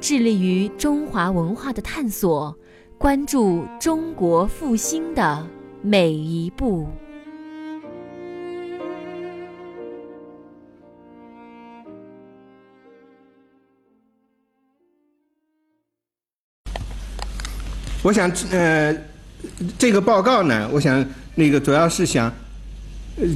致力于中华文化的探索，关注中国复兴的每一步。我想，呃，这个报告呢，我想那个主要是想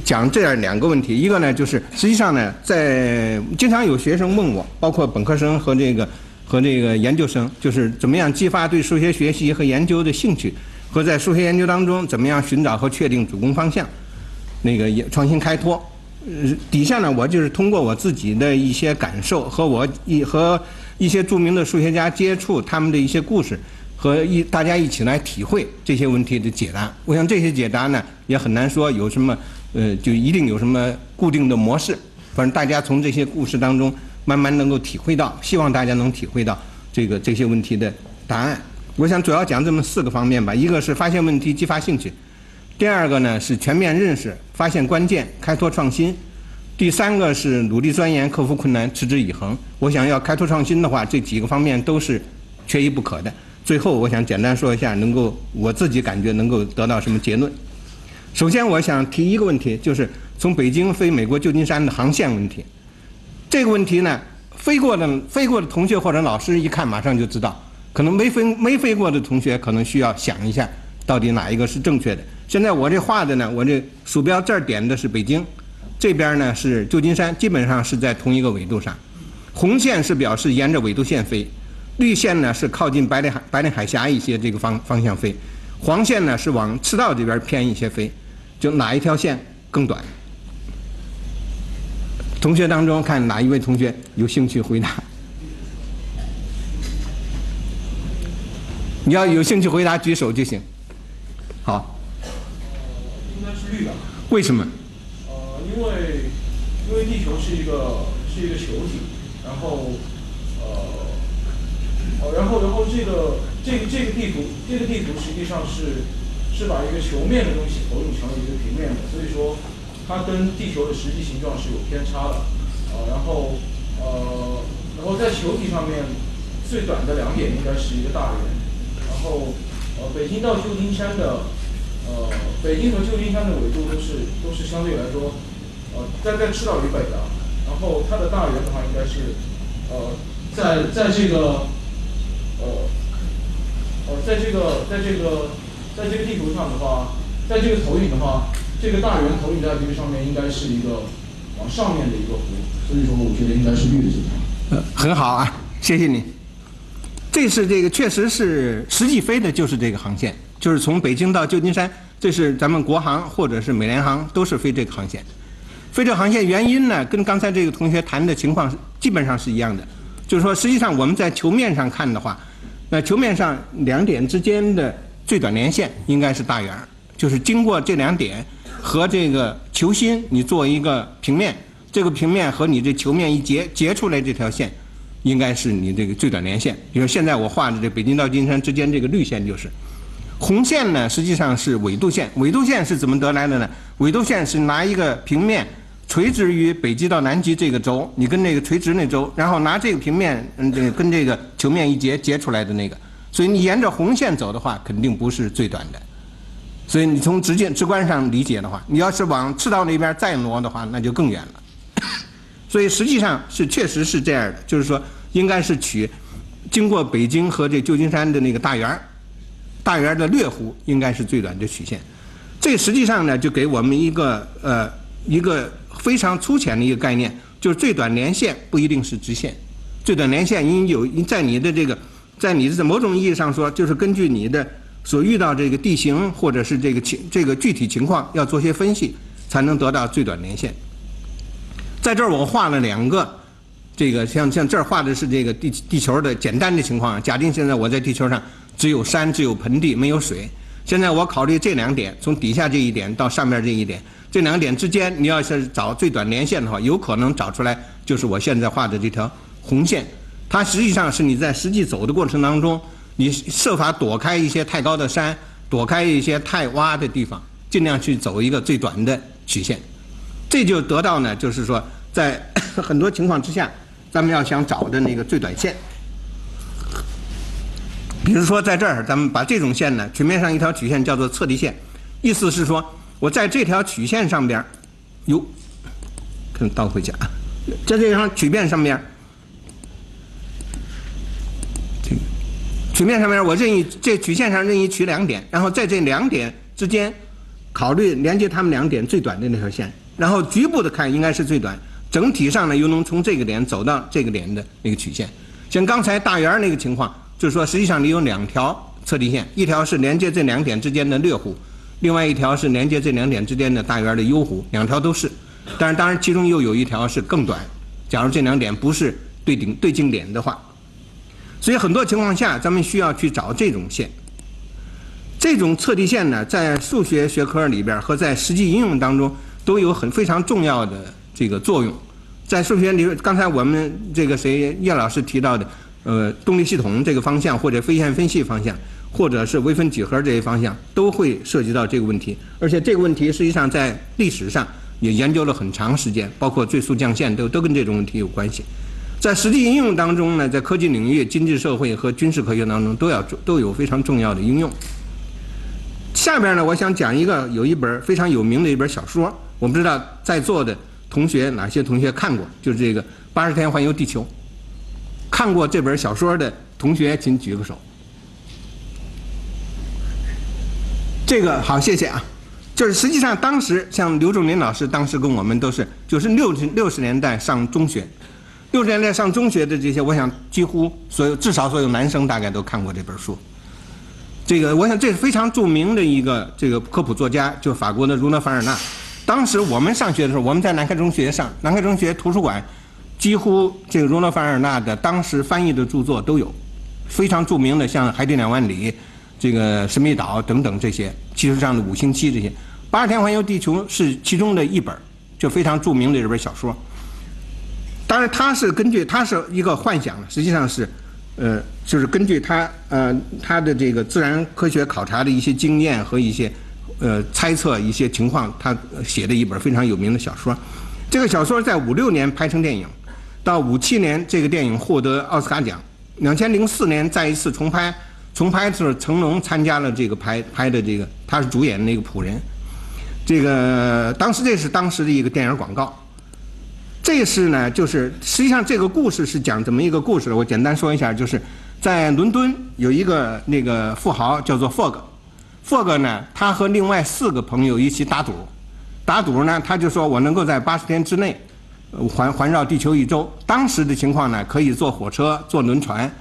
讲这样两个问题。一个呢，就是实际上呢，在经常有学生问我，包括本科生和这个和这个研究生，就是怎么样激发对数学学习和研究的兴趣，和在数学研究当中怎么样寻找和确定主攻方向，那个也创新开拓。呃，底下呢，我就是通过我自己的一些感受和我一和一些著名的数学家接触他们的一些故事。和一大家一起来体会这些问题的解答。我想这些解答呢，也很难说有什么呃，就一定有什么固定的模式。反正大家从这些故事当中慢慢能够体会到，希望大家能体会到这个这些问题的答案。我想主要讲这么四个方面吧：一个是发现问题、激发兴趣；第二个呢是全面认识、发现关键、开拓创新；第三个是努力钻研、克服困难、持之以恒。我想要开拓创新的话，这几个方面都是缺一不可的。最后，我想简单说一下，能够我自己感觉能够得到什么结论。首先，我想提一个问题，就是从北京飞美国旧金山的航线问题。这个问题呢，飞过的飞过的同学或者老师一看马上就知道，可能没飞没飞过的同学可能需要想一下，到底哪一个是正确的。现在我这画的呢，我这鼠标这儿点的是北京，这边呢是旧金山，基本上是在同一个纬度上。红线是表示沿着纬度线飞。绿线呢是靠近白令海白令海峡一些这个方方向飞，黄线呢是往赤道这边偏一些飞，就哪一条线更短？同学当中看哪一位同学有兴趣回答？你要有兴趣回答举手就行。好。应该是绿的。为什么？呃，因为因为地球是一个是一个球体，然后呃。哦，然后，然后这个这个这个地图，这个地图实际上是是把一个球面的东西投影成一个平面的，所以说它跟地球的实际形状是有偏差的。呃，然后呃，然后在球体上面最短的两点应该是一个大圆。然后呃，北京到旧金山的呃，北京和旧金山的纬度都是都是相对来说呃，在在赤道以北的。然后它的大圆的话应该是呃，在在这个。呃，呃，在这个，在这个，在这个地图上的话，在这个投影的话，这个大圆投影在这个上面应该是一个往上面的一个弧，所以说我觉得应该是绿的。呃，很好啊，谢谢你。这是这个确实是实际飞的就是这个航线，就是从北京到旧金山，这是咱们国航或者是美联航都是飞这个航线。飞这航线原因呢，跟刚才这个同学谈的情况基本上是一样的。就是说，实际上我们在球面上看的话，那球面上两点之间的最短连线应该是大圆，就是经过这两点和这个球心，你做一个平面，这个平面和你这球面一截截出来这条线，应该是你这个最短连线。比如现在我画的这北京到金山之间这个绿线就是，红线呢实际上是纬度线，纬度线是怎么得来的呢？纬度线是拿一个平面。垂直于北极到南极这个轴，你跟那个垂直那轴，然后拿这个平面，嗯，这个跟这个球面一截截出来的那个，所以你沿着红线走的话，肯定不是最短的。所以你从直接直观上理解的话，你要是往赤道那边再挪的话，那就更远了。所以实际上是确实是这样的，就是说应该是取经过北京和这旧金山的那个大圆，大圆的略弧应该是最短的曲线。这实际上呢，就给我们一个呃一个。非常粗浅的一个概念，就是最短连线不一定是直线，最短连线因有在你的这个，在你的某种意义上说，就是根据你的所遇到这个地形或者是这个情这个具体情况要做些分析，才能得到最短连线。在这儿我画了两个这个像像这儿画的是这个地地球的简单的情况。假定现在我在地球上只有山，只有盆地，没有水。现在我考虑这两点，从底下这一点到上面这一点，这两点之间，你要是找最短连线的话，有可能找出来就是我现在画的这条红线。它实际上是你在实际走的过程当中，你设法躲开一些太高的山，躲开一些太洼的地方，尽量去走一个最短的曲线。这就得到呢，就是说，在 很多情况之下，咱们要想找的那个最短线。比如说在这儿，咱们把这种线呢，曲面上一条曲线叫做测地线，意思是说我在这条曲线上边，哟，看倒回去啊，在这条曲面上面。曲面上面，我任意这曲线上任意取两点，然后在这两点之间考虑连接它们两点最短的那条线，然后局部的看应该是最短，整体上呢又能从这个点走到这个点的那个曲线。像刚才大圆那个情况，就是说实际上你有两条测地线，一条是连接这两点之间的略弧，另外一条是连接这两点之间的大圆的优弧，两条都是。但是当然其中又有一条是更短。假如这两点不是对顶对经点的话。所以很多情况下，咱们需要去找这种线。这种测地线呢，在数学学科里边和在实际应用当中都有很非常重要的这个作用。在数学里，刚才我们这个谁叶老师提到的，呃，动力系统这个方向，或者非线分析方向，或者是微分几何这些方向，都会涉及到这个问题。而且这个问题实际上在历史上也研究了很长时间，包括最速降线都都跟这种问题有关系。在实际应用当中呢，在科技领域、经济社会和军事科学当中，都要都有非常重要的应用。下边呢，我想讲一个有一本非常有名的一本小说，我不知道在座的同学哪些同学看过，就是这个《八十天环游地球》。看过这本小说的同学，请举个手。这个好，谢谢啊。就是实际上当时像刘仲林老师，当时跟我们都是就是六六十年代上中学。六十年代上中学的这些，我想几乎所有至少所有男生大概都看过这本书。这个我想这是非常著名的一个这个科普作家，就法国的儒勒·凡尔纳。当时我们上学的时候，我们在南开中学上，南开中学图书馆几乎这个儒勒·凡尔纳的当时翻译的著作都有，非常著名的像《海底两万里》、这个《神秘岛》等等这些，其实上的《五星期》这些，《八十天环游地球》是其中的一本，就非常著名的这本小说。当然，他是根据他是一个幻想，实际上是，呃，就是根据他呃他的这个自然科学考察的一些经验和一些呃猜测一些情况，他写的一本非常有名的小说。这个小说在五六年拍成电影，到五七年这个电影获得奥斯卡奖，两千零四年再一次重拍，重拍的时候成龙参加了这个拍拍的这个，他是主演的那个仆人。这个当时这是当时的一个电影广告。这是呢，就是实际上这个故事是讲怎么一个故事？我简单说一下，就是在伦敦有一个那个富豪叫做 Fog，Fog 呢，他和另外四个朋友一起打赌，打赌呢，他就说我能够在八十天之内环环绕地球一周。当时的情况呢，可以坐火车、坐轮船，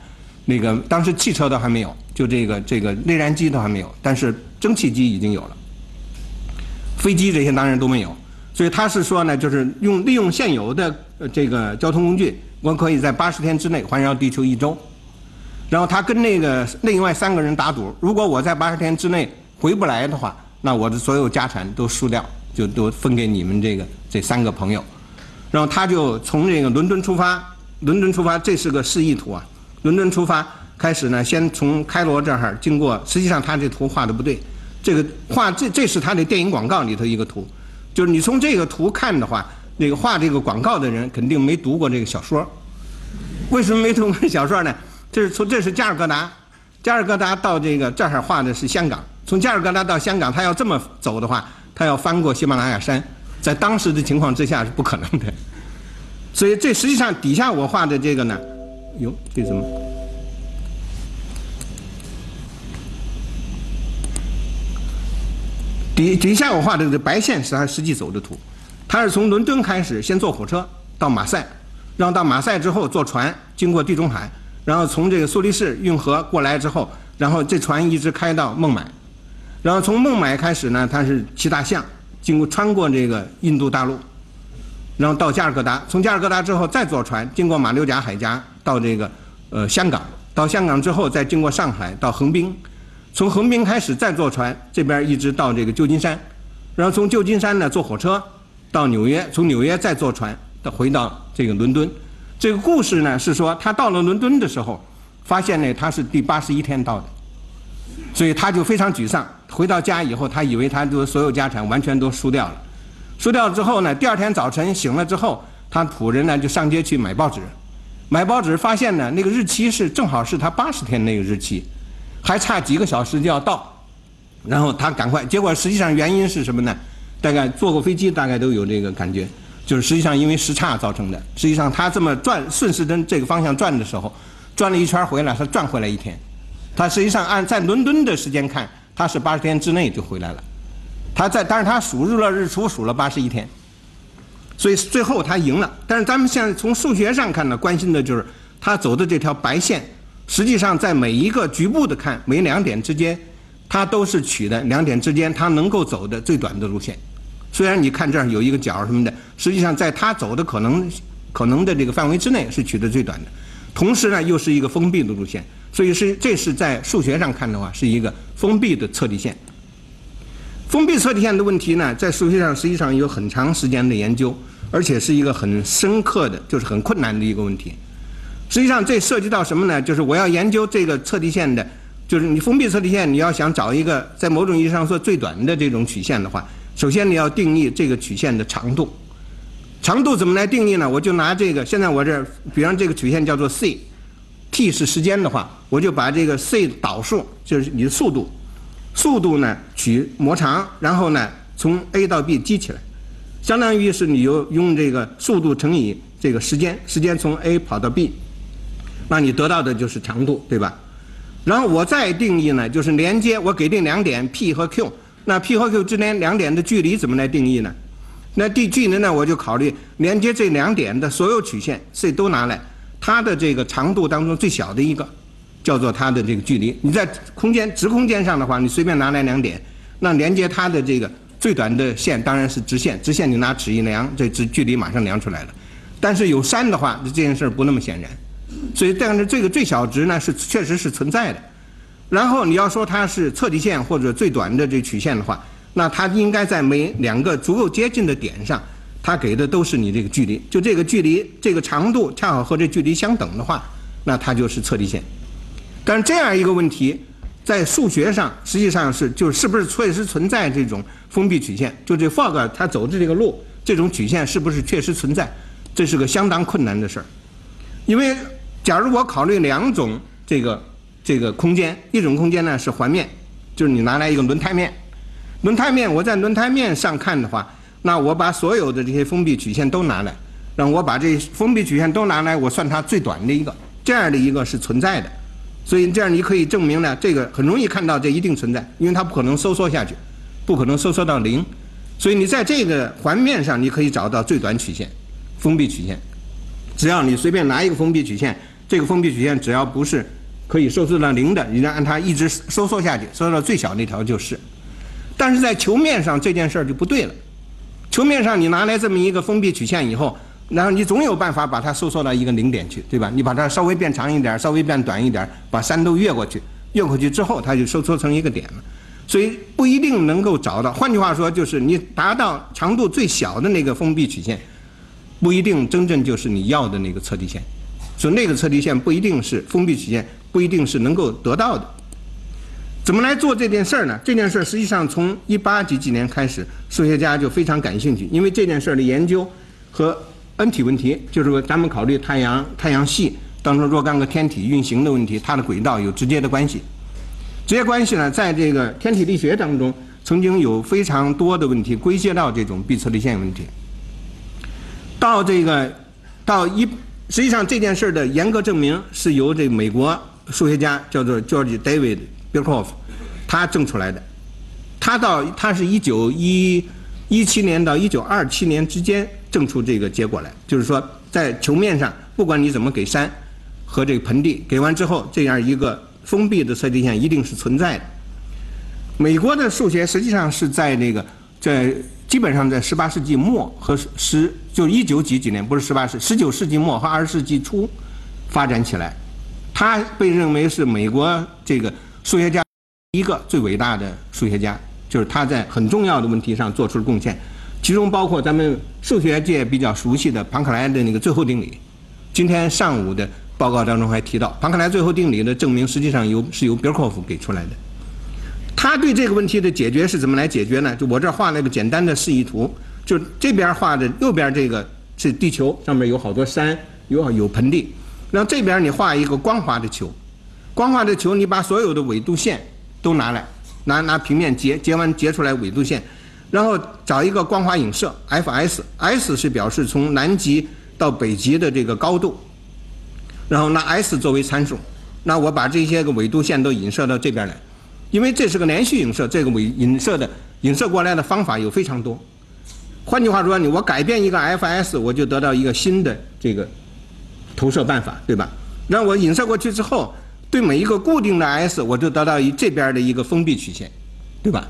那个当时汽车都还没有，就这个这个内燃机都还没有，但是蒸汽机已经有了，飞机这些当然都没有。所以他是说呢，就是用利用现有的这个交通工具，我可以在八十天之内环绕地球一周。然后他跟那个另外三个人打赌，如果我在八十天之内回不来的话，那我的所有家产都输掉，就都分给你们这个这三个朋友。然后他就从这个伦敦出发，伦敦出发，这是个示意图啊。伦敦出发开始呢，先从开罗这儿经过，实际上他这图画的不对，这个画这这是他的电影广告里头一个图。就是你从这个图看的话，那个画这个广告的人肯定没读过这个小说。为什么没读过小说呢？这是从这是加尔各答，加尔各答到这个这儿画的是香港。从加尔各答到香港，他要这么走的话，他要翻过喜马拉雅山，在当时的情况之下是不可能的。所以这实际上底下我画的这个呢，哟，这什么？底底下我画的这个白线是他实际走的图，他是从伦敦开始，先坐火车到马赛，然后到马赛之后坐船经过地中海，然后从这个苏黎世运河过来之后，然后这船一直开到孟买，然后从孟买开始呢，他是骑大象经过穿过这个印度大陆，然后到加尔各答，从加尔各答之后再坐船，经过马六甲海峡到这个呃香港，到香港之后再经过上海到横滨，从横滨开始再坐船，这边一直到这个旧金山，然后从旧金山呢坐火车到纽约，从纽约再坐船到回到这个伦敦。这个故事呢是说他到了伦敦的时候，发现呢他是第八十一天到的，所以他就非常沮丧。回到家以后，他以为他的所有家产完全都输掉了。输掉之后呢，第二天早晨醒了之后，他仆人呢就上街去买报纸，买报纸发现呢那个日期是正好是他八十天那个日期，还差几个小时就要到，然后他赶快，结果实际上原因是什么呢？大概坐过飞机大概都有这个感觉，就是实际上因为时差造成的。实际上他这么转顺时针这个方向转的时候，转了一圈回来，他转回来一天，他实际上按在伦敦的时间看。他是八十天之内就回来了，他在，但是他数日了日出数了八十一天，所以最后他赢了。但是咱们现在从数学上看呢，关心的就是他走的这条白线，实际上在每一个局部的看，每两点之间，它都是取的两点之间它能够走的最短的路线。虽然你看这儿有一个角什么的，实际上在它走的可能可能的这个范围之内是取的最短的，同时呢又是一个封闭的路线。所以是，这是在数学上看的话，是一个封闭的测地线。封闭测地线的问题呢，在数学上实际上有很长时间的研究，而且是一个很深刻的，就是很困难的一个问题。实际上，这涉及到什么呢？就是我要研究这个测地线的，就是你封闭测地线，你要想找一个在某种意义上说最短的这种曲线的话，首先你要定义这个曲线的长度。长度怎么来定义呢？我就拿这个，现在我这，比方这个曲线叫做 c。t 是时间的话，我就把这个 c 导数，就是你的速度，速度呢取模长，然后呢从 a 到 b 积起来，相当于是你用用这个速度乘以这个时间，时间从 a 跑到 b，那你得到的就是长度，对吧？然后我再定义呢，就是连接，我给定两点 p 和 q，那 p 和 q 之间两点的距离怎么来定义呢？那地距离呢，我就考虑连接这两点的所有曲线 c 都拿来。它的这个长度当中最小的一个，叫做它的这个距离。你在空间直空间上的话，你随便拿来两点，那连接它的这个最短的线当然是直线，直线你拿尺一量，这直距离马上量出来了。但是有山的话，这件事儿不那么显然。所以但是这个最小值呢是确实是存在的。然后你要说它是测地线或者最短的这曲线的话，那它应该在每两个足够接近的点上。它给的都是你这个距离，就这个距离，这个长度恰好和这距离相等的话，那它就是测地线。但是这样一个问题，在数学上实际上是就是不是确实存在这种封闭曲线？就这 fog 它走的这个路，这种曲线是不是确实存在？这是个相当困难的事儿。因为假如我考虑两种这个这个空间，一种空间呢是环面，就是你拿来一个轮胎面，轮胎面我在轮胎面上看的话。那我把所有的这些封闭曲线都拿来，让我把这封闭曲线都拿来，我算它最短的一个，这样的一个是存在的，所以这样你可以证明呢，这个很容易看到这一定存在，因为它不可能收缩下去，不可能收缩到零，所以你在这个环面上你可以找到最短曲线，封闭曲线，只要你随便拿一个封闭曲线，这个封闭曲线只要不是可以收缩到零的，你让按它一直收缩下去，收缩到最小那条就是，但是在球面上这件事儿就不对了。球面上你拿来这么一个封闭曲线以后，然后你总有办法把它收缩到一个零点去，对吧？你把它稍微变长一点，稍微变短一点，把山都越过去，越过去之后，它就收缩成一个点了。所以不一定能够找到。换句话说，就是你达到长度最小的那个封闭曲线，不一定真正就是你要的那个测地线。所以那个测地线不一定是封闭曲线，不一定是能够得到的。怎么来做这件事儿呢？这件事儿实际上从一八几几年开始，数学家就非常感兴趣，因为这件事儿的研究和 N 体问题，就是说咱们考虑太阳太阳系当中若干个天体运行的问题，它的轨道有直接的关系。直接关系呢，在这个天体力学当中，曾经有非常多的问题归结到这种闭测地线问题。到这个到一，实际上这件事的严格证明是由这美国数学家叫做 George David。Birkhoff，他证出来的，他到他是一九一一七年到一九二七年之间证出这个结果来，就是说在球面上，不管你怎么给山和这个盆地给完之后，这样一个封闭的测地线一定是存在的。美国的数学实际上是在那个在基本上在十八世纪末和十就一九几几年，不是十八世十九世纪末和二十世纪初发展起来。他被认为是美国这个数学家一个最伟大的数学家，就是他在很重要的问题上做出了贡献，其中包括咱们数学界比较熟悉的庞克莱的那个最后定理。今天上午的报告当中还提到，庞克莱最后定理的证明实际上由是由别尔科夫给出来的。他对这个问题的解决是怎么来解决呢？就我这儿画了一个简单的示意图，就这边画的右边这个是地球，上面有好多山，有有盆地。然后这边你画一个光滑的球，光滑的球，你把所有的纬度线都拿来，拿拿平面截截完截出来纬度线，然后找一个光滑影射 F_S，S 是表示从南极到北极的这个高度，然后拿 S 作为参数，那我把这些个纬度线都影射到这边来，因为这是个连续影射，这个纬影射的影射过来的方法有非常多。换句话说，你我改变一个 F_S，我就得到一个新的这个。投射办法对吧？然后我影射过去之后，对每一个固定的 S，我就得到一这边的一个封闭曲线，对吧？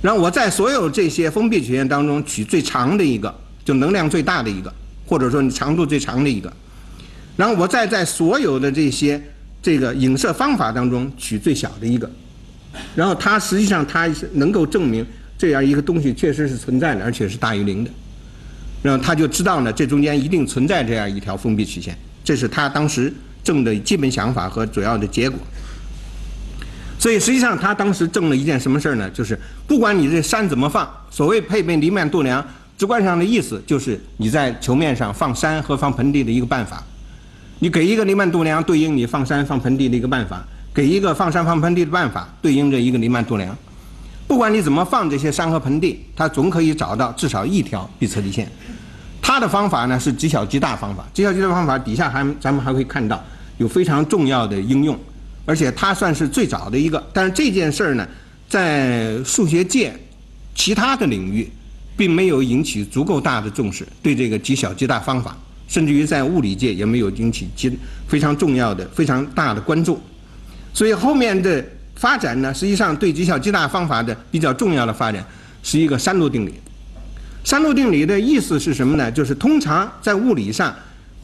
让我在所有这些封闭曲线当中取最长的一个，就能量最大的一个，或者说你长度最长的一个。然后我再在所有的这些这个影射方法当中取最小的一个。然后他实际上他是能够证明这样一个东西确实是存在的，而且是大于零的。然后他就知道呢，这中间一定存在这样一条封闭曲线，这是他当时证的基本想法和主要的结果。所以实际上他当时证了一件什么事儿呢？就是不管你这山怎么放，所谓配备黎曼度量，直观上的意思就是你在球面上放山和放盆地的一个办法。你给一个黎曼度量，对应你放山放盆地的一个办法；给一个放山放盆地的办法，对应着一个黎曼度量。不管你怎么放这些山和盆地，它总可以找到至少一条闭测地线。它的方法呢是极小极大方法，极小极大方法底下还咱们还会看到有非常重要的应用，而且它算是最早的一个。但是这件事儿呢，在数学界其他的领域，并没有引起足够大的重视，对这个极小极大方法，甚至于在物理界也没有引起极非常重要的、非常大的关注。所以后面的。发展呢，实际上对极小极大方法的比较重要的发展，是一个三路定理。三路定理的意思是什么呢？就是通常在物理上，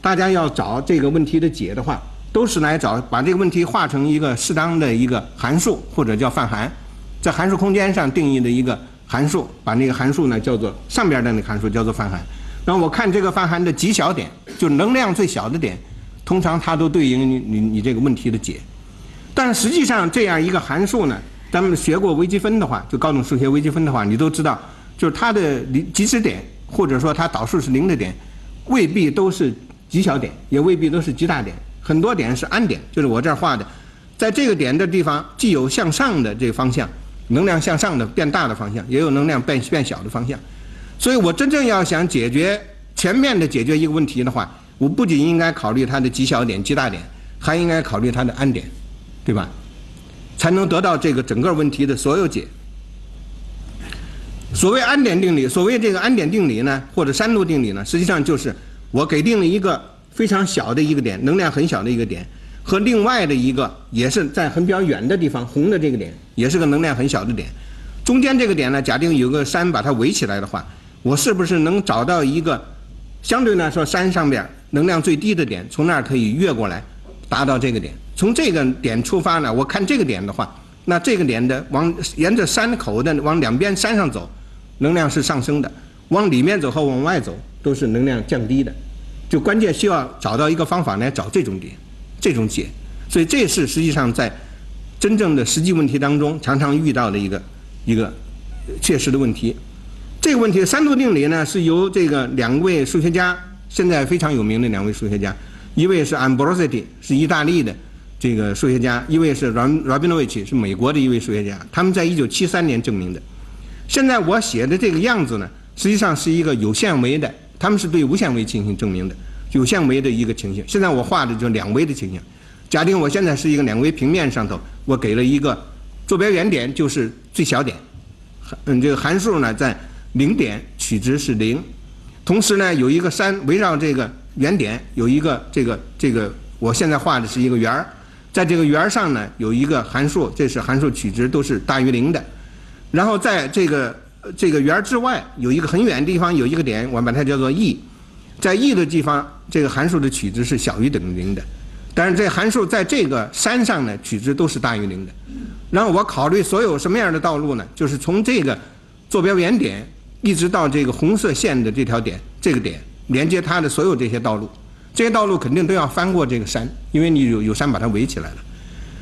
大家要找这个问题的解的话，都是来找把这个问题化成一个适当的一个函数，或者叫泛函，在函数空间上定义的一个函数，把那个函数呢叫做上边的那个函数叫做泛函。然后我看这个泛函的极小点，就能量最小的点，通常它都对应你你你这个问题的解。但实际上，这样一个函数呢，咱们学过微积分的话，就高等数学微积分的话，你都知道，就是它的极值点，或者说它导数是零的点，未必都是极小点，也未必都是极大点，很多点是安点，就是我这儿画的，在这个点的地方，既有向上的这个方向，能量向上的变大的方向，也有能量变变小的方向，所以我真正要想解决全面的解决一个问题的话，我不仅应该考虑它的极小点、极大点，还应该考虑它的安点。对吧？才能得到这个整个问题的所有解。所谓安点定理，所谓这个安点定理呢，或者三路定理呢，实际上就是我给定了一个非常小的一个点，能量很小的一个点，和另外的一个也是在很比较远的地方，红的这个点也是个能量很小的点。中间这个点呢，假定有个山把它围起来的话，我是不是能找到一个相对来说山上边能量最低的点，从那儿可以越过来，达到这个点？从这个点出发呢，我看这个点的话，那这个点的往沿着山口的往两边山上走，能量是上升的；往里面走和往外走都是能量降低的。就关键需要找到一个方法来找这种点，这种解。所以这是实际上在真正的实际问题当中常常遇到的一个一个切实的问题。这个问题三度定理呢，是由这个两位数学家，现在非常有名的两位数学家，一位是 Ambrosetti，是意大利的。这个数学家，一位是 Rabinovich，是美国的一位数学家，他们在一九七三年证明的。现在我写的这个样子呢，实际上是一个有限维的，他们是对无限维进行证明的，有限维的一个情形。现在我画的就两维的情形。假定我现在是一个两维平面上头，我给了一个坐标原点就是最小点，嗯，这个函数呢在零点取值是零，同时呢有一个山围绕这个原点有一个这个这个，我现在画的是一个圆儿。在这个圆上呢，有一个函数，这是函数取值都是大于零的。然后在这个这个圆之外有一个很远的地方有一个点，我把它叫做 e，在 e 的地方，这个函数的取值是小于等于零的。但是这函数在这个山上呢，取值都是大于零的。然后我考虑所有什么样的道路呢？就是从这个坐标原点一直到这个红色线的这条点，这个点连接它的所有这些道路，这些道路肯定都要翻过这个山，因为你有有山把它围起来了。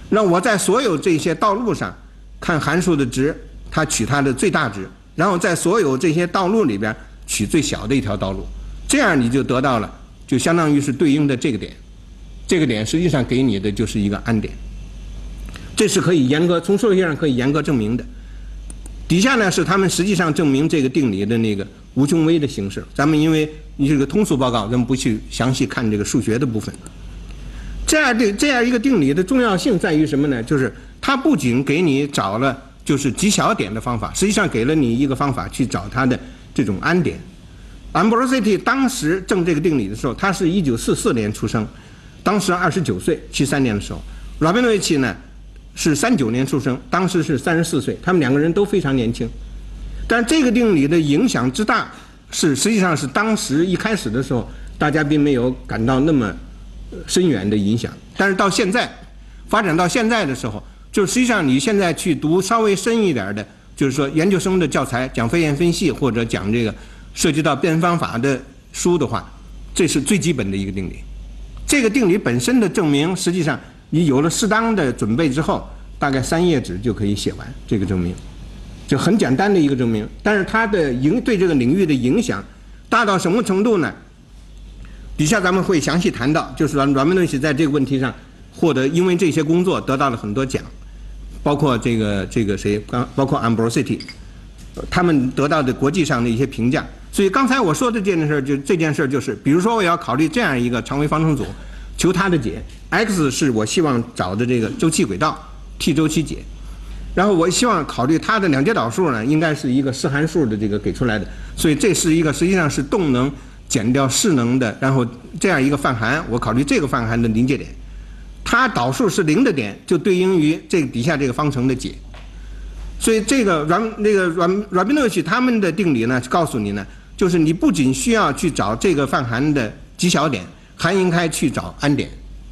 那我在所有这些道路上看函数的值，它取它的最大值，然后在所有这些道路里边取最小的一条道路，这样你就得到了，就相当于是对应的这个点。这个点实际上给你的就是一个安点，这是可以严格从数学上可以严格证明的。底下呢是他们实际上证明这个定理的那个无穷微的形式。咱们因为你是个通俗报告，咱们不去详细看这个数学的部分。这样的这样一个定理的重要性在于什么呢？就是它不仅给你找了就是极小点的方法，实际上给了你一个方法去找它的这种安点。Ambrosity 当时证这个定理的时候，他是一九四四年出生。当时二十九岁，七三年的时候，Rabinovich 呢是三九年出生，当时是三十四岁，他们两个人都非常年轻。但这个定理的影响之大，是实际上是当时一开始的时候，大家并没有感到那么深远的影响。但是到现在，发展到现在的时候，就实际上你现在去读稍微深一点的，就是说研究生的教材，讲非验分析或者讲这个涉及到变方法的书的话，这是最基本的一个定理。这个定理本身的证明，实际上你有了适当的准备之后，大概三页纸就可以写完这个证明，就很简单的一个证明。但是它的影对这个领域的影响大到什么程度呢？底下咱们会详细谈到，就是软软文东西在这个问题上获得，因为这些工作得到了很多奖，包括这个这个谁刚包括 Ambrosity，他们得到的国际上的一些评价。所以刚才我说的这件事儿，就这件事儿就是，比如说我要考虑这样一个常微方程组，求它的解，x 是我希望找的这个周期轨道，t 周期解，然后我希望考虑它的两阶导数呢，应该是一个实函数的这个给出来的，所以这是一个实际上是动能减掉势能的，然后这样一个泛函，我考虑这个泛函的临界点，它导数是零的点，就对应于这个底下这个方程的解，所以这个软那个软软宾诺奇他们的定理呢，告诉你呢。就是你不仅需要去找这个泛函的极小点，还应该去找安点、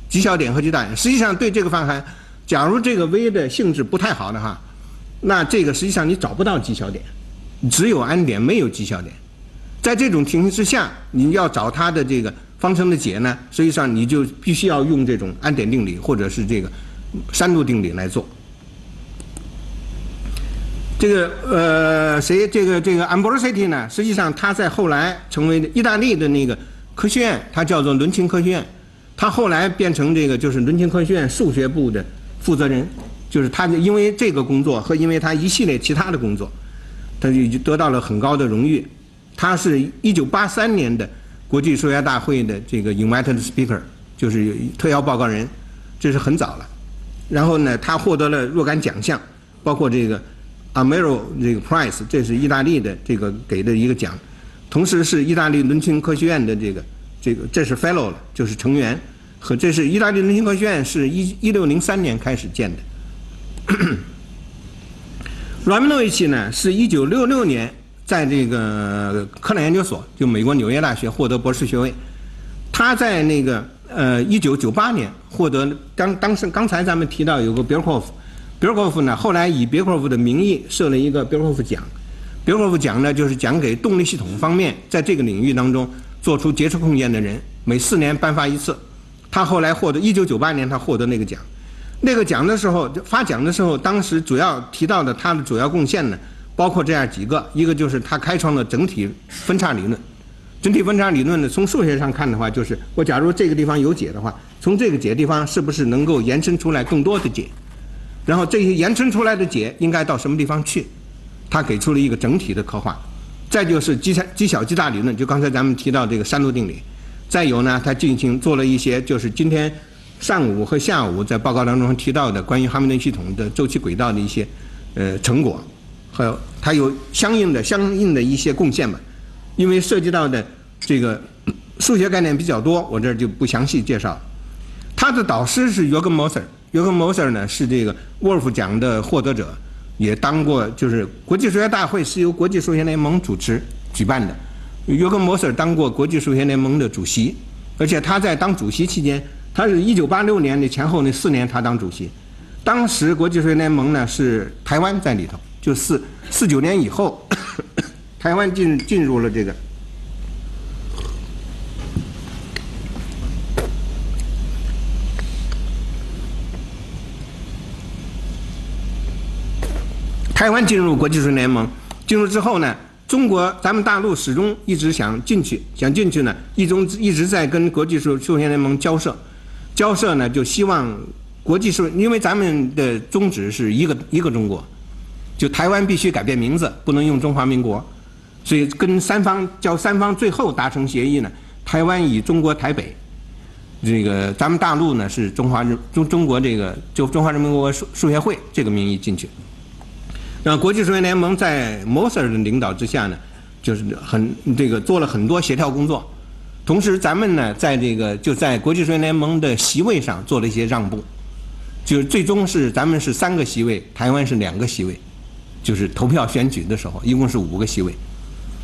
极小点和极大点。实际上，对这个泛函，假如这个 V 的性质不太好的话，那这个实际上你找不到极小点，只有安点没有极小点。在这种情形之下，你要找它的这个方程的解呢，实际上你就必须要用这种安点定理或者是这个三度定理来做。这个呃，谁这个这个 Ambrosity 呢？实际上他在后来成为意大利的那个科学院，他叫做伦琴科学院。他后来变成这个就是伦琴科学院数学部的负责人，就是他因为这个工作和因为他一系列其他的工作，他就得到了很高的荣誉。他是一九八三年的国际数学大会的这个 invited speaker，就是特邀报告人，这是很早了。然后呢，他获得了若干奖项，包括这个。Amero 这个 Prize，这是意大利的这个给的一个奖，同时是意大利伦琴科学院的这个这个这是 Fellow 了，就是成员，和这是意大利伦琴科学院是一一六零三年开始建的。Ramanujan 呢是一九六六年在这个科南研究所，就美国纽约大学获得博士学位，他在那个呃一九九八年获得当当时刚才咱们提到有个 Birkhoff。比尔霍夫呢，后来以别霍夫的名义设了一个别霍夫奖。别霍夫奖呢，就是奖给动力系统方面在这个领域当中做出杰出贡献的人，每四年颁发一次。他后来获得1998年他获得那个奖。那个奖的时候发奖的时候，当时主要提到的他的主要贡献呢，包括这样几个：一个就是他开创了整体分叉理论。整体分叉理论呢，从数学上看的话，就是我假如这个地方有解的话，从这个解地方是不是能够延伸出来更多的解？然后这些延伸出来的解应该到什么地方去？他给出了一个整体的刻画。再就是极小极小极大理论，就刚才咱们提到这个三路定理。再有呢，他进行做了一些，就是今天上午和下午在报告当中提到的关于哈密顿系统的周期轨道的一些呃成果，还有他有相应的相应的一些贡献吧。因为涉及到的这个数学概念比较多，我这儿就不详细介绍。他的导师是约根·莫塞尔。约翰·莫塞尔呢是这个沃尔夫奖的获得者，也当过，就是国际数学大会是由国际数学联盟主持举办的。约根·摩塞尔当过国际数学联盟的主席，而且他在当主席期间，他是一九八六年的前后那四年他当主席。当时国际数学联盟呢是台湾在里头，就四四九年以后，台湾进进入了这个。台湾进入国际数学联盟，进入之后呢，中国咱们大陆始终一直想进去，想进去呢，一中一直在跟国际数数学联盟交涉，交涉呢就希望国际数，因为咱们的宗旨是一个一个中国，就台湾必须改变名字，不能用中华民国，所以跟三方交三方最后达成协议呢，台湾以中国台北，这个咱们大陆呢是中华人中中国这个就中华人民共和国数数学会这个名义进去。让国际数学联盟在 Moser 的领导之下呢，就是很这个做了很多协调工作，同时咱们呢在这个就在国际数学联盟的席位上做了一些让步，就是最终是咱们是三个席位，台湾是两个席位，就是投票选举的时候一共是五个席位，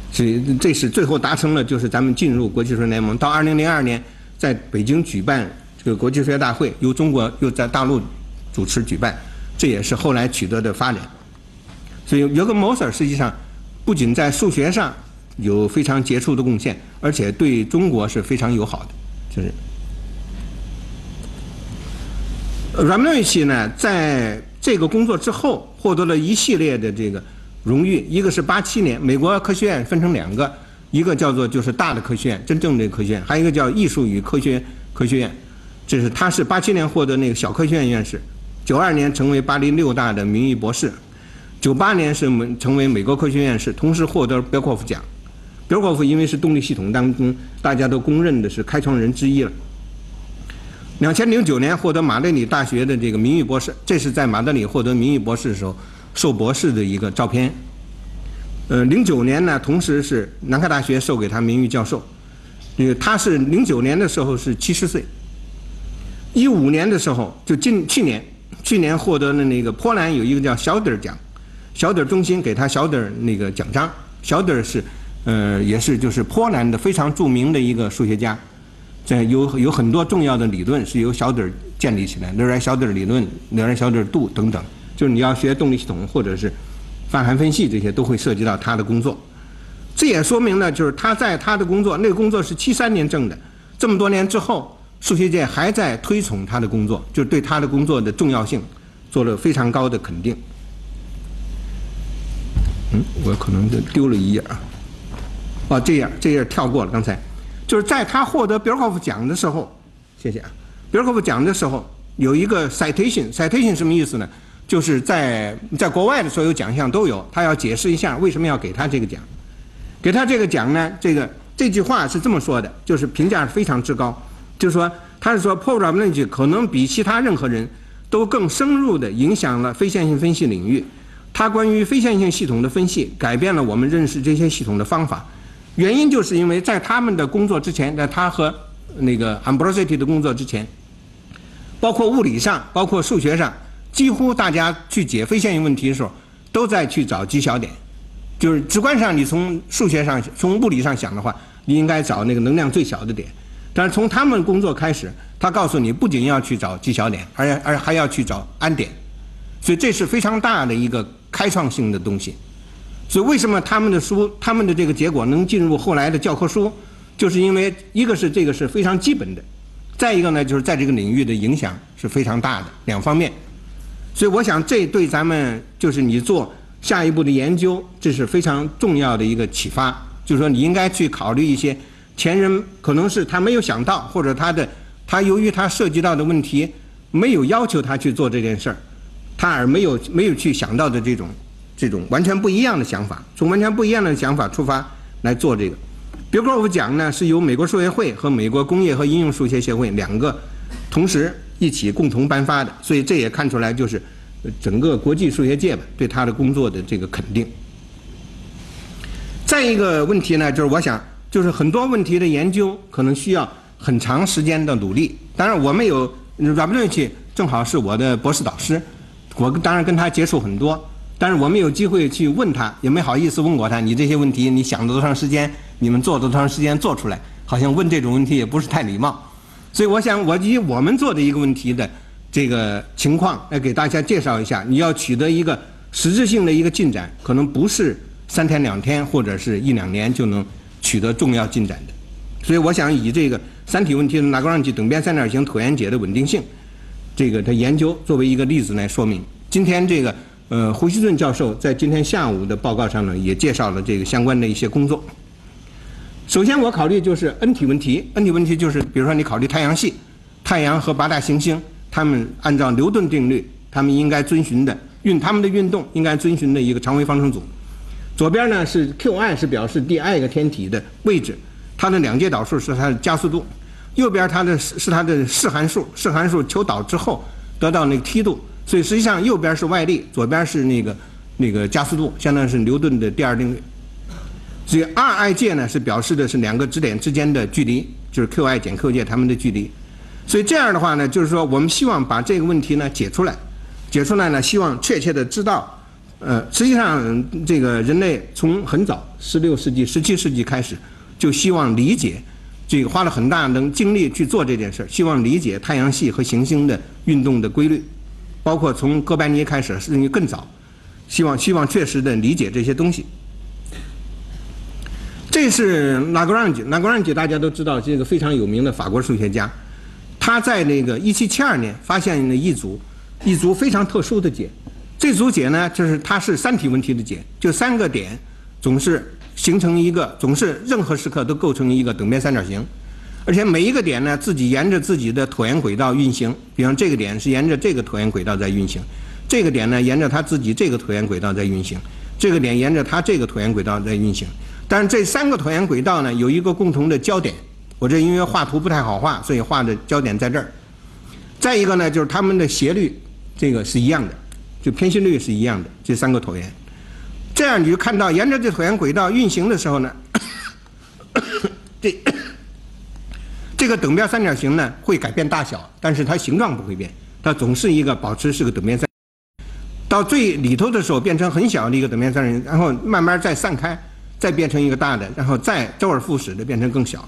所以这是最后达成了就是咱们进入国际数学联盟。到二零零二年在北京举办这个国际数学大会，由中国又在大陆主持举办，这也是后来取得的发展。所以，约根·摩塞尔实际上不仅在数学上有非常杰出的贡献，而且对中国是非常友好的。就是阮文瑞奇呢，在这个工作之后，获得了一系列的这个荣誉。一个是八七年，美国科学院分成两个，一个叫做就是大的科学院，真正的科学院；还有一个叫艺术与科学科学院。这是他是八七年获得那个小科学院院士，九二年成为巴黎六大的名誉博士。九八年是美成为美国科学院士，同时获得别克夫奖。别克夫因为是动力系统当中大家都公认的是开创人之一了。两千零九年获得马德里大学的这个名誉博士，这是在马德里获得名誉博士的时候授博士的一个照片。呃，零九年呢，同时是南开大学授给他名誉教授。这个他是零九年的时候是七十岁。一五年的时候，就近去年，去年获得了那个波兰有一个叫小底儿奖。小底儿中心给他小底儿那个奖章，小底儿是，呃，也是就是波兰的非常著名的一个数学家，在有有很多重要的理论是由小底儿建立起来，勒尔小底儿理论、勒尔小底儿度等等，就是你要学动力系统或者是泛函分析这些都会涉及到他的工作。这也说明了就是他在他的工作，那个工作是七三年挣的，这么多年之后，数学界还在推崇他的工作，就对他的工作的重要性做了非常高的肯定。嗯，我可能就丢了一页啊。哦，这页这页跳过了。刚才就是在他获得别尔科夫奖的时候，谢谢啊。别尔科夫奖的时候有一个 citation，citation 什么意思呢？就是在在国外的所有奖项都有，他要解释一下为什么要给他这个奖。给他这个奖呢，这个这句话是这么说的，就是评价非常之高，就是说他是说 Paul r a m language 可能比其他任何人都更深入的影响了非线性分析领域。他关于非线性系统的分析改变了我们认识这些系统的方法，原因就是因为在他们的工作之前，在他和那个 Ambrosity 的工作之前，包括物理上，包括数学上，几乎大家去解非线性问题的时候，都在去找极小点。就是直观上，你从数学上、从物理上想的话，你应该找那个能量最小的点。但是从他们工作开始，他告诉你，不仅要去找极小点，而而还要去找安点。所以这是非常大的一个。开创性的东西，所以为什么他们的书、他们的这个结果能进入后来的教科书，就是因为一个是这个是非常基本的，再一个呢就是在这个领域的影响是非常大的两方面。所以我想这对咱们就是你做下一步的研究，这是非常重要的一个启发。就是说你应该去考虑一些前人可能是他没有想到，或者他的他由于他涉及到的问题没有要求他去做这件事儿。他而没有没有去想到的这种这种完全不一样的想法，从完全不一样的想法出发来做这个。别克夫奖呢是由美国数学会和美国工业和应用数学协会两个同时一起共同颁发的，所以这也看出来就是整个国际数学界吧对他的工作的这个肯定。再一个问题呢，就是我想就是很多问题的研究可能需要很长时间的努力。当然，我们有 r a b l i n c 正好是我的博士导师。我当然跟他接触很多，但是我们有机会去问他，也没好意思问过他。你这些问题，你想了多长时间？你们做了多长时间做出来？好像问这种问题也不是太礼貌。所以我想，我以我们做的一个问题的这个情况来给大家介绍一下。你要取得一个实质性的一个进展，可能不是三天两天或者是一两年就能取得重要进展的。所以我想以这个三体问题的拉格朗日等边三角形椭圆解的稳定性，这个的研究作为一个例子来说明。今天这个。呃，胡锡进教授在今天下午的报告上呢，也介绍了这个相关的一些工作。首先，我考虑就是 N 体问题，N 体问题就是，比如说你考虑太阳系，太阳和八大行星，它们按照牛顿定律，它们应该遵循的运，它们的运动应该遵循的一个常规方程组。左边呢是 Qi 是表示第 i 个天体的位置，它的两阶导数是它的加速度，右边它的是它的视函数，视函数求导之后得到那个梯度。所以实际上右边是外力，左边是那个那个加速度，相当于是牛顿的第二定律。所以 r_i 界呢是表示的是两个质点之间的距离，就是 Qi 减 Q 界它们的距离。所以这样的话呢，就是说我们希望把这个问题呢解出来，解出来呢，希望确切的知道，呃，实际上这个人类从很早16世纪、17世纪开始，就希望理解这个花了很大能精力去做这件事儿，希望理解太阳系和行星的运动的规律。包括从哥白尼开始，甚至更早，希望希望确实的理解这些东西。这是拉格朗日，拉格朗日大家都知道，这个非常有名的法国数学家，他在那个1772年发现了一组一组非常特殊的解。这组解呢，就是它是三体问题的解，就三个点总是形成一个，总是任何时刻都构成一个等边三角形。而且每一个点呢，自己沿着自己的椭圆轨道运行。比方这个点是沿着这个椭圆轨道在运行，这个点呢沿着它自己这个椭圆轨道在运行，这个点沿着它这个椭圆轨道在运行。但是这三个椭圆轨道呢有一个共同的焦点，我这因为画图不太好画，所以画的焦点在这儿。再一个呢就是它们的斜率这个是一样的，就偏心率是一样的，这三个椭圆。这样你就看到沿着这椭圆轨道运行的时候呢，这。这个等边三角形呢会改变大小，但是它形状不会变，它总是一个保持是个等边三。到最里头的时候变成很小的一个等边三角形，然后慢慢再散开，再变成一个大的，然后再周而复始的变成更小。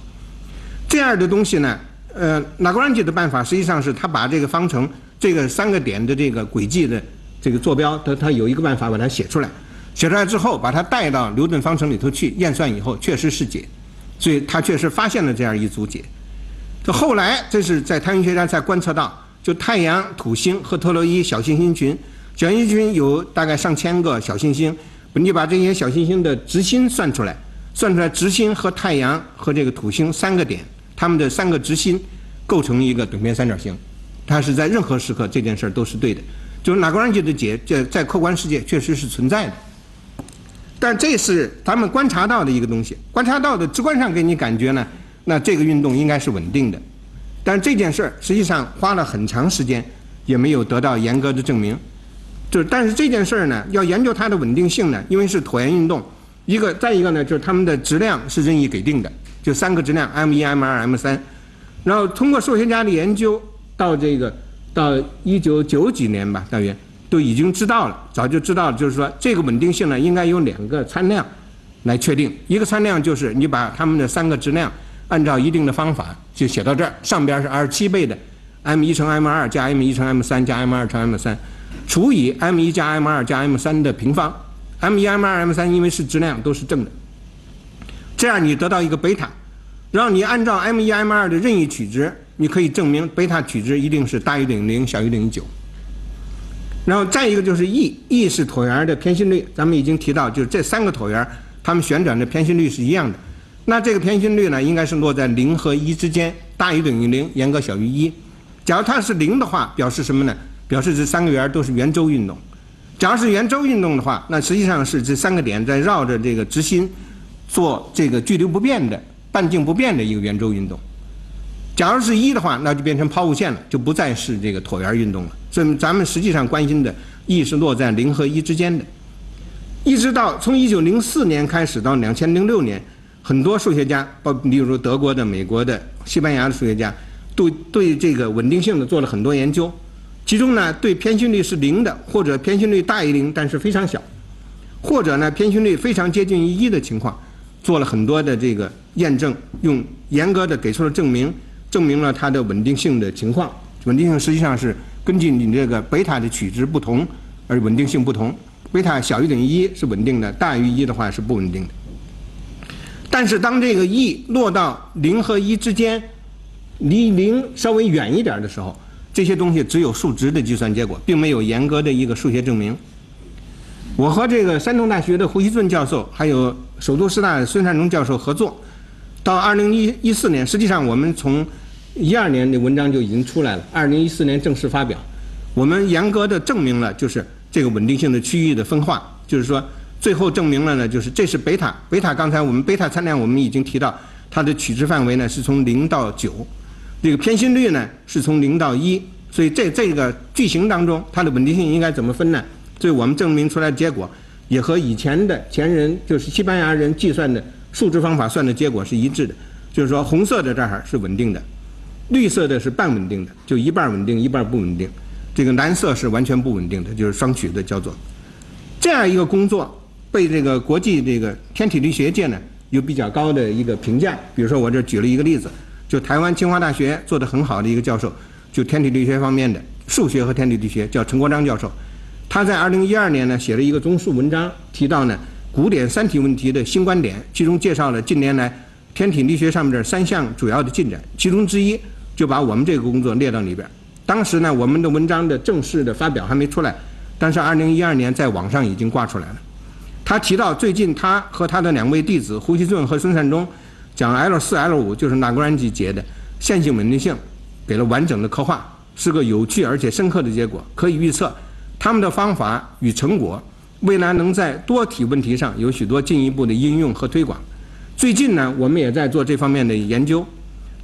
这样的东西呢，呃，拉格朗日的办法实际上是他把这个方程这个三个点的这个轨迹的这个坐标，他他有一个办法把它写出来，写出来之后把它带到牛顿方程里头去验算以后，确实是解，所以他确实发现了这样一组解。这后来，这是在太空学家才观测到，就太阳、土星和特洛伊小行星群，小行星群有大概上千个小行星，你把这些小行星的直心算出来，算出来直心和太阳和这个土星三个点，它们的三个直心构成一个等边三角形，它是在任何时刻这件事儿都是对的，就是拉格朗日的解，在在客观世界确实是存在的，但这是他们观察到的一个东西，观察到的直观上给你感觉呢。那这个运动应该是稳定的，但这件事儿实际上花了很长时间，也没有得到严格的证明。就是，但是这件事儿呢，要研究它的稳定性呢，因为是椭圆运动，一个再一个呢，就是它们的质量是任意给定的，就三个质量 m 一、m 二、m 三。然后通过数学家的研究，到这个到一九九几年吧，大约都已经知道了，早就知道了，就是说这个稳定性呢，应该有两个参量来确定，一个参量就是你把它们的三个质量。按照一定的方法就写到这儿，上边是二十七倍的 m 一乘 m 二加 m 一乘 m 三加 m 二乘 m 三，除以 m 一加 m 二加 m 三的平方，m 一 m 二 m 三因为是质量都是正的，这样你得到一个贝塔，然后你按照 m 一 m 二的任意取值，你可以证明贝塔取值一定是大于等于零，小于等于九。然后再一个就是 e，e 是椭圆的偏心率，咱们已经提到，就是这三个椭圆它们旋转的偏心率是一样的。那这个偏心率呢，应该是落在零和一之间，大于等于零，严格小于一。假如它是零的话，表示什么呢？表示这三个圆都是圆周运动。假如是圆周运动的话，那实际上是这三个点在绕着这个直心做这个距离不变的半径不变的一个圆周运动。假如是一的话，那就变成抛物线了，就不再是这个椭圆运动了。所以咱们实际上关心的 e 是落在零和一之间的。一直到从一九零四年开始到两千零六年。很多数学家，包比如德国的、美国的、西班牙的数学家，对对这个稳定性的做了很多研究。其中呢，对偏心率是零的，或者偏心率大于零，但是非常小，或者呢偏心率非常接近于一的情况，做了很多的这个验证，用严格的给出了证明，证明了它的稳定性的情况。稳定性实际上是根据你这个贝塔的取值不同而稳定性不同，贝塔小于等于一是稳定的，大于一的话是不稳定的。但是当这个 e 落到零和一之间，离零稍微远一点的时候，这些东西只有数值的计算结果，并没有严格的一个数学证明。我和这个山东大学的胡锡俊教授，还有首都师大孙善荣教授合作，到二零一一四年，实际上我们从一二年的文章就已经出来了，二零一四年正式发表。我们严格的证明了，就是这个稳定性的区域的分化，就是说最后证明了呢，就是这是贝塔，贝塔刚才我们贝塔参量我们已经提到，它的取值范围呢是从零到九。这个偏心率呢是从零到一，所以在这个句型当中，它的稳定性应该怎么分呢？所以我们证明出来的结果也和以前的前人就是西班牙人计算的数值方法算的结果是一致的，就是说红色的这儿是稳定的，绿色的是半稳定的，就一半稳定一半不稳定，这个蓝色是完全不稳定的，就是双曲的叫做。这样一个工作被这个国际这个天体力学界呢有比较高的一个评价，比如说我这举了一个例子。就台湾清华大学做的很好的一个教授，就天体力学方面的数学和天体力学，叫陈国章教授。他在二零一二年呢写了一个综述文章，提到呢古典三体问题的新观点，其中介绍了近年来天体力学上面的三项主要的进展，其中之一就把我们这个工作列到里边。当时呢我们的文章的正式的发表还没出来，但是二零一二年在网上已经挂出来了。他提到最近他和他的两位弟子胡锡俊和孙善忠。讲 L 四 L 五就是拉格朗日结的线性稳定性，给了完整的刻画，是个有趣而且深刻的结果。可以预测，他们的方法与成果未来能在多体问题上有许多进一步的应用和推广。最近呢，我们也在做这方面的研究。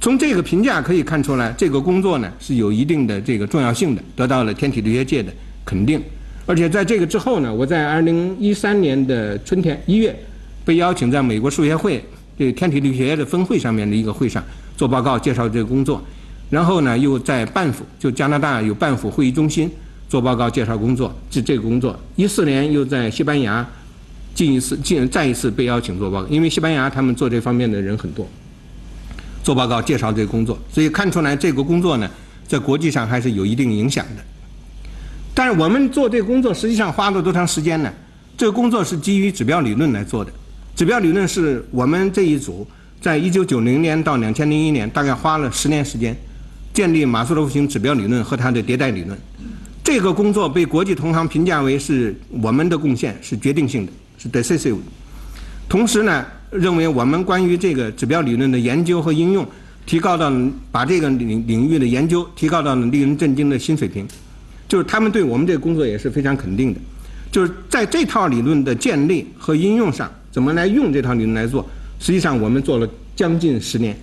从这个评价可以看出来，这个工作呢是有一定的这个重要性的，得到了天体力学界的肯定。而且在这个之后呢，我在二零一三年的春天一月被邀请在美国数学会。这个天体力学的分会上面的一个会上做报告介绍这个工作，然后呢又在半府就加拿大有半府会议中心做报告介绍工作，这这个工作一四年又在西班牙进一次进再一次被邀请做报告，因为西班牙他们做这方面的人很多，做报告介绍这个工作，所以看出来这个工作呢在国际上还是有一定影响的。但是我们做这个工作实际上花了多长时间呢？这个工作是基于指标理论来做的。指标理论是我们这一组在一九九零年到两千零一年，大概花了十年时间，建立马斯洛夫型指标理论和它的迭代理论。这个工作被国际同行评价为是我们的贡献，是决定性的，是 decisive。同时呢，认为我们关于这个指标理论的研究和应用，提高到把这个领领域的研究提高到了令人震惊的新水平。就是他们对我们这个工作也是非常肯定的。就是在这套理论的建立和应用上。怎么来用这套理论来做？实际上我们做了将近十年，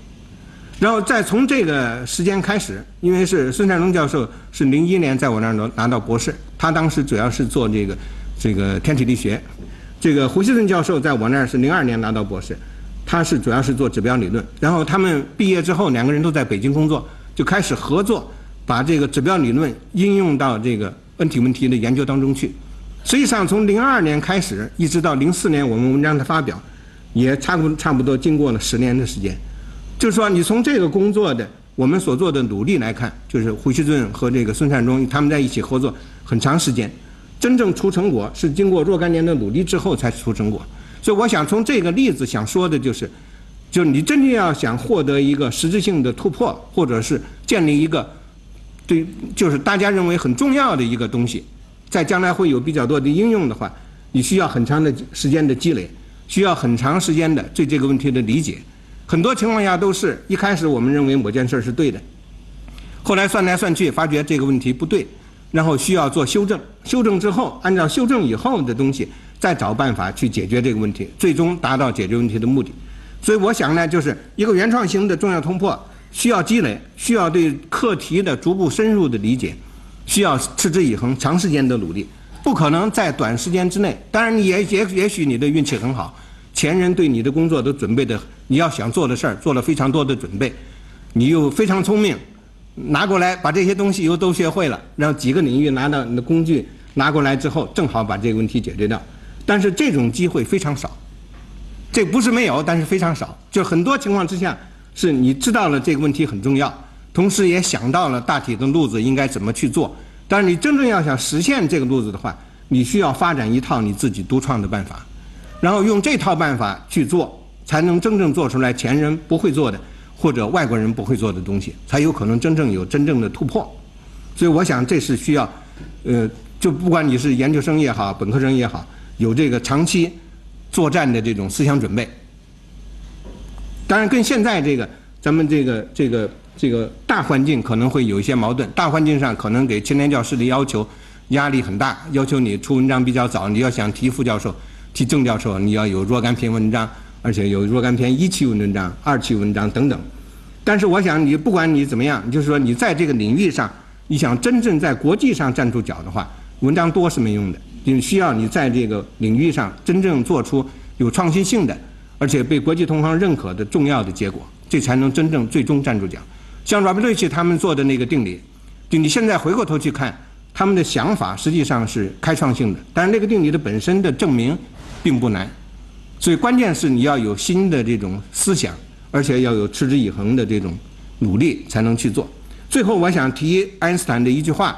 然后再从这个时间开始，因为是孙善荣教授是零一年在我那儿拿拿到博士，他当时主要是做这个这个天体力学。这个胡锡进教授在我那儿是零二年拿到博士，他是主要是做指标理论。然后他们毕业之后，两个人都在北京工作，就开始合作，把这个指标理论应用到这个问题问题的研究当中去。实际上，从零二年开始，一直到零四年我们文章的发表，也差不差不多经过了十年的时间。就是说，你从这个工作的我们所做的努力来看，就是胡锡进和这个孙善忠他们在一起合作很长时间，真正出成果是经过若干年的努力之后才出成果。所以，我想从这个例子想说的就是，就是你真正要想获得一个实质性的突破，或者是建立一个对，就是大家认为很重要的一个东西。在将来会有比较多的应用的话，你需要很长的时间的积累，需要很长时间的对这个问题的理解。很多情况下都是一开始我们认为某件事是对的，后来算来算去发觉这个问题不对，然后需要做修正。修正之后，按照修正以后的东西再找办法去解决这个问题，最终达到解决问题的目的。所以我想呢，就是一个原创型的重要突破，需要积累，需要对课题的逐步深入的理解。需要持之以恒、长时间的努力，不可能在短时间之内。当然，你也也也许你的运气很好，前人对你的工作都准备的，你要想做的事儿做了非常多的准备，你又非常聪明，拿过来把这些东西又都学会了，然后几个领域拿到你的工具拿过来之后，正好把这个问题解决掉。但是这种机会非常少，这不是没有，但是非常少。就很多情况之下，是你知道了这个问题很重要，同时也想到了大体的路子应该怎么去做。但是你真正要想实现这个路子的话，你需要发展一套你自己独创的办法，然后用这套办法去做，才能真正做出来前人不会做的或者外国人不会做的东西，才有可能真正有真正的突破。所以我想这是需要，呃，就不管你是研究生也好，本科生也好。有这个长期作战的这种思想准备，当然跟现在这个咱们这个这个这个大环境可能会有一些矛盾。大环境上可能给青年教师的要求压力很大，要求你出文章比较早，你要想提副教授、提正教授，你要有若干篇文章，而且有若干篇一期文章、二期文章等等。但是我想，你不管你怎么样，就是说你在这个领域上，你想真正在国际上站住脚的话，文章多是没用的。就需要你在这个领域上真正做出有创新性的，而且被国际同行认可的重要的结果，这才能真正最终站住脚。像 Robert Rich 他们做的那个定理，就你现在回过头去看，他们的想法实际上是开创性的，但是那个定理的本身的证明并不难。所以关键是你要有新的这种思想，而且要有持之以恒的这种努力才能去做。最后，我想提爱因斯坦的一句话。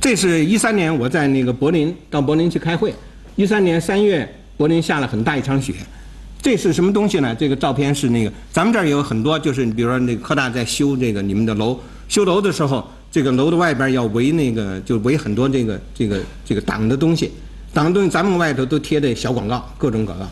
这是一三年我在那个柏林到柏林去开会，一三年三月柏林下了很大一场雪，这是什么东西呢？这个照片是那个咱们这儿有很多，就是比如说那个科大在修这个你们的楼，修楼的时候，这个楼的外边要围那个就围很多这个这个这个挡的东西，党的东西咱们外头都贴的小广告，各种广告，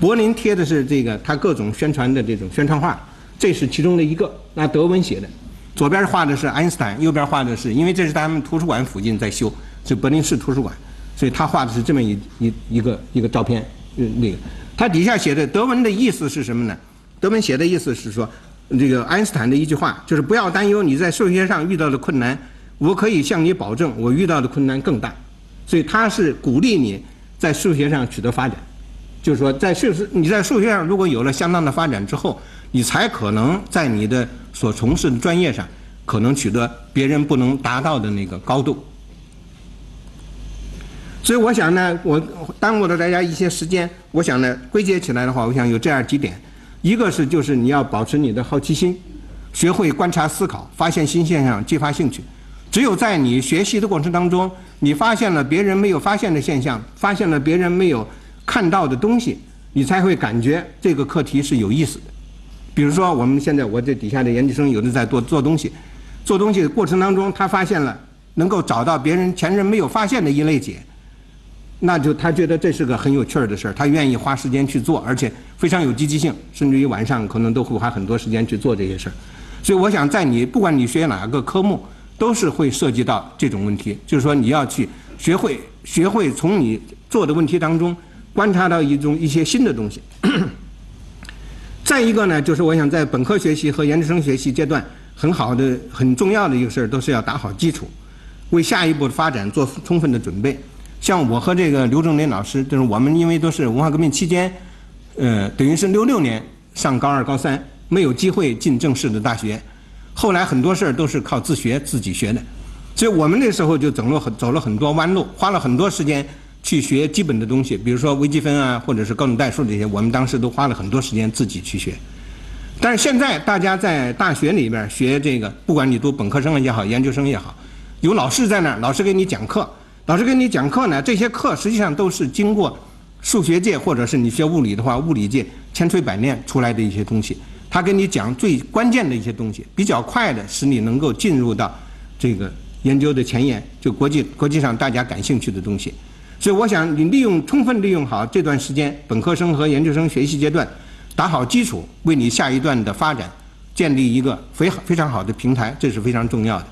柏林贴的是这个它各种宣传的这种宣传画，这是其中的一个，拿德文写的。左边画的是爱因斯坦，右边画的是，因为这是他们图书馆附近在修，是柏林市图书馆，所以他画的是这么一一一个一个照片，嗯那个，他底下写的德文的意思是什么呢？德文写的意思是说，这个爱因斯坦的一句话就是不要担忧你在数学上遇到的困难，我可以向你保证，我遇到的困难更大，所以他是鼓励你在数学上取得发展，就是说在数你在数学上如果有了相当的发展之后。你才可能在你的所从事的专业上，可能取得别人不能达到的那个高度。所以我想呢，我耽误了大家一些时间。我想呢，归结起来的话，我想有这样几点：一个是就是你要保持你的好奇心，学会观察思考，发现新现象，激发兴趣。只有在你学习的过程当中，你发现了别人没有发现的现象，发现了别人没有看到的东西，你才会感觉这个课题是有意思的。比如说，我们现在我这底下的研究生有的在做做东西，做东西的过程当中，他发现了能够找到别人前人没有发现的一类解，那就他觉得这是个很有趣儿的事儿，他愿意花时间去做，而且非常有积极性，甚至于晚上可能都会花很多时间去做这些事儿。所以，我想在你不管你学哪个科目，都是会涉及到这种问题，就是说你要去学会学会从你做的问题当中观察到一种一些新的东西。再一个呢，就是我想在本科学习和研究生学习阶段，很好的、很重要的一个事儿，都是要打好基础，为下一步的发展做充分的准备。像我和这个刘正林老师，就是我们因为都是文化革命期间，呃，等于是六六年上高二、高三，没有机会进正式的大学，后来很多事儿都是靠自学、自己学的，所以我们那时候就走了很走了很多弯路，花了很多时间。去学基本的东西，比如说微积分啊，或者是高等代数这些，我们当时都花了很多时间自己去学。但是现在大家在大学里边学这个，不管你读本科生也好，研究生也好，有老师在那儿，老师给你讲课，老师给你讲课呢，这些课实际上都是经过数学界或者是你学物理的话，物理界千锤百炼出来的一些东西。他跟你讲最关键的一些东西，比较快的使你能够进入到这个研究的前沿，就国际国际上大家感兴趣的东西。所以，我想你利用充分利用好这段时间，本科生和研究生学习阶段，打好基础，为你下一段的发展建立一个非非常好的平台，这是非常重要的。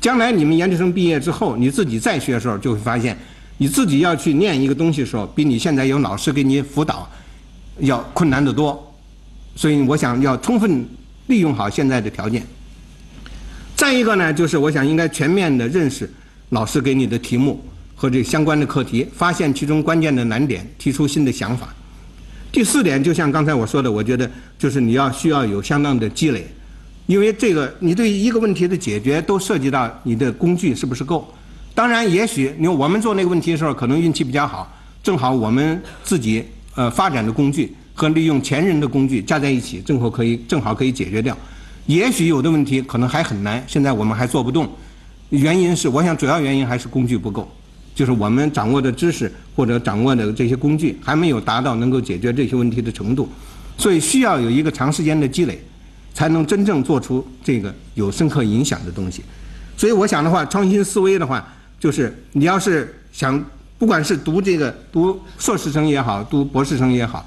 将来你们研究生毕业之后，你自己再学的时候，就会发现你自己要去念一个东西的时候，比你现在有老师给你辅导要困难得多。所以，我想要充分利用好现在的条件。再一个呢，就是我想应该全面的认识老师给你的题目。和这相关的课题，发现其中关键的难点，提出新的想法。第四点，就像刚才我说的，我觉得就是你要需要有相当的积累，因为这个你对一个问题的解决都涉及到你的工具是不是够。当然，也许你我们做那个问题的时候可能运气比较好，正好我们自己呃发展的工具和利用前人的工具加在一起，正好可以正好可以解决掉。也许有的问题可能还很难，现在我们还做不动，原因是我想主要原因还是工具不够，就是我们掌握的知识或者掌握的这些工具还没有达到能够解决这些问题的程度，所以需要有一个长时间的积累，才能真正做出这个有深刻影响的东西。所以我想的话，创新思维的话，就是你要是想，不管是读这个读硕士生也好，读博士生也好。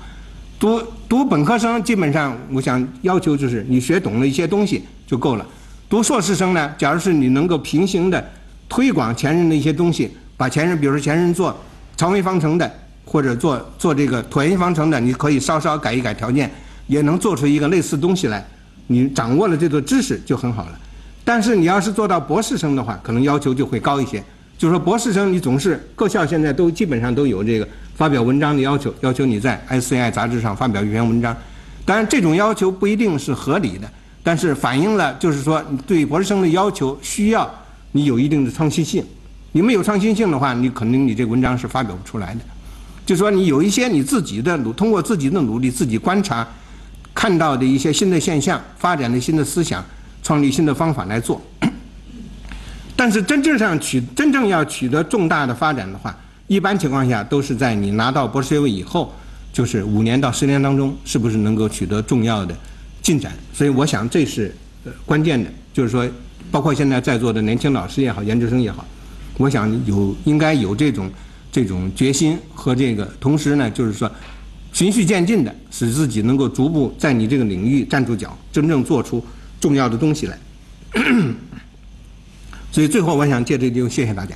读读本科生，基本上我想要求就是你学懂了一些东西就够了。读硕士生呢，假如是你能够平行的推广前人的一些东西，把前人，比如说前人做长微方程的，或者做做这个椭圆方程的，你可以稍稍改一改条件，也能做出一个类似东西来。你掌握了这个知识就很好了。但是你要是做到博士生的话，可能要求就会高一些。就是说博士生，你总是各校现在都基本上都有这个。发表文章的要求，要求你在 SCI 杂志上发表一篇文章。当然，这种要求不一定是合理的，但是反映了就是说，对博士生的要求需要你有一定的创新性。你没有创新性的话，你肯定你这文章是发表不出来的。就说你有一些你自己的努，通过自己的努力，自己观察看到的一些新的现象，发展的新的思想，创立新的方法来做。但是真正上取真正要取得重大的发展的话，一般情况下都是在你拿到博士学位以后，就是五年到十年当中，是不是能够取得重要的进展？所以我想这是关键的，就是说，包括现在在座的年轻老师也好，研究生也好，我想有应该有这种这种决心和这个，同时呢，就是说循序渐进的，使自己能够逐步在你这个领域站住脚，真正做出重要的东西来。所以最后，我想借这个机会谢谢大家。